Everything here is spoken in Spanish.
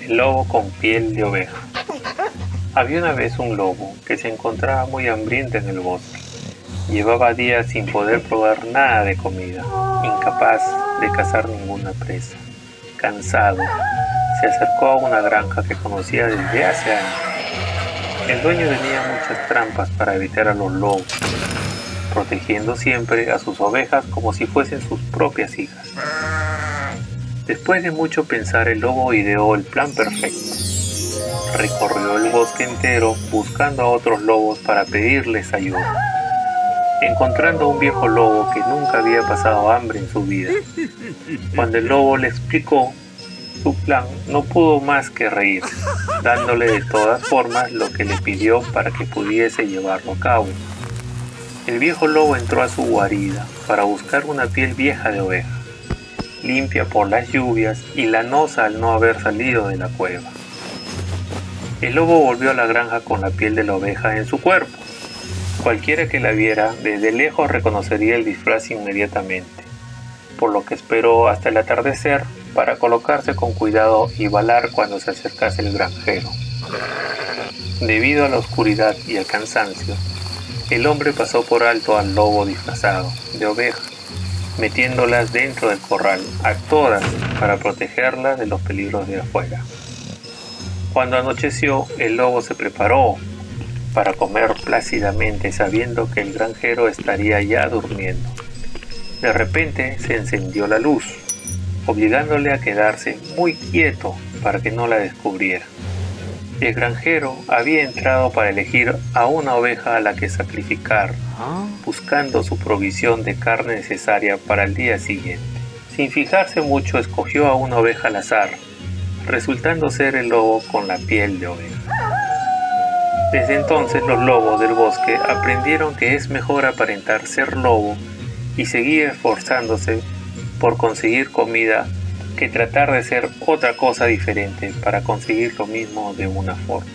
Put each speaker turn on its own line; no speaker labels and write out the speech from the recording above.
El lobo con piel de oveja. Había una vez un lobo que se encontraba muy hambriento en el bosque. Llevaba días sin poder probar nada de comida, incapaz de cazar ninguna presa. Cansado, se acercó a una granja que conocía desde hace años. El dueño tenía muchas trampas para evitar a los lobos, protegiendo siempre a sus ovejas como si fuesen sus propias hijas. Después de mucho pensar, el lobo ideó el plan perfecto. Recorrió el bosque entero buscando a otros lobos para pedirles ayuda. Encontrando a un viejo lobo que nunca había pasado hambre en su vida. Cuando el lobo le explicó su plan, no pudo más que reír, dándole de todas formas lo que le pidió para que pudiese llevarlo a cabo. El viejo lobo entró a su guarida para buscar una piel vieja de oveja, limpia por las lluvias y lanosa al no haber salido de la cueva. El lobo volvió a la granja con la piel de la oveja en su cuerpo. Cualquiera que la viera desde lejos reconocería el disfraz inmediatamente, por lo que esperó hasta el atardecer para colocarse con cuidado y balar cuando se acercase el granjero. Debido a la oscuridad y al cansancio, el hombre pasó por alto al lobo disfrazado de oveja, metiéndolas dentro del corral, a todas para protegerlas de los peligros de afuera. Cuando anocheció, el lobo se preparó para comer plácidamente sabiendo que el granjero estaría ya durmiendo. De repente se encendió la luz, obligándole a quedarse muy quieto para que no la descubriera. El granjero había entrado para elegir a una oveja a la que sacrificar, buscando su provisión de carne necesaria para el día siguiente. Sin fijarse mucho, escogió a una oveja al azar, resultando ser el lobo con la piel de oveja. Desde entonces los lobos del bosque aprendieron que es mejor aparentar ser lobo y seguir esforzándose por conseguir comida que tratar de ser otra cosa diferente para conseguir lo mismo de una forma.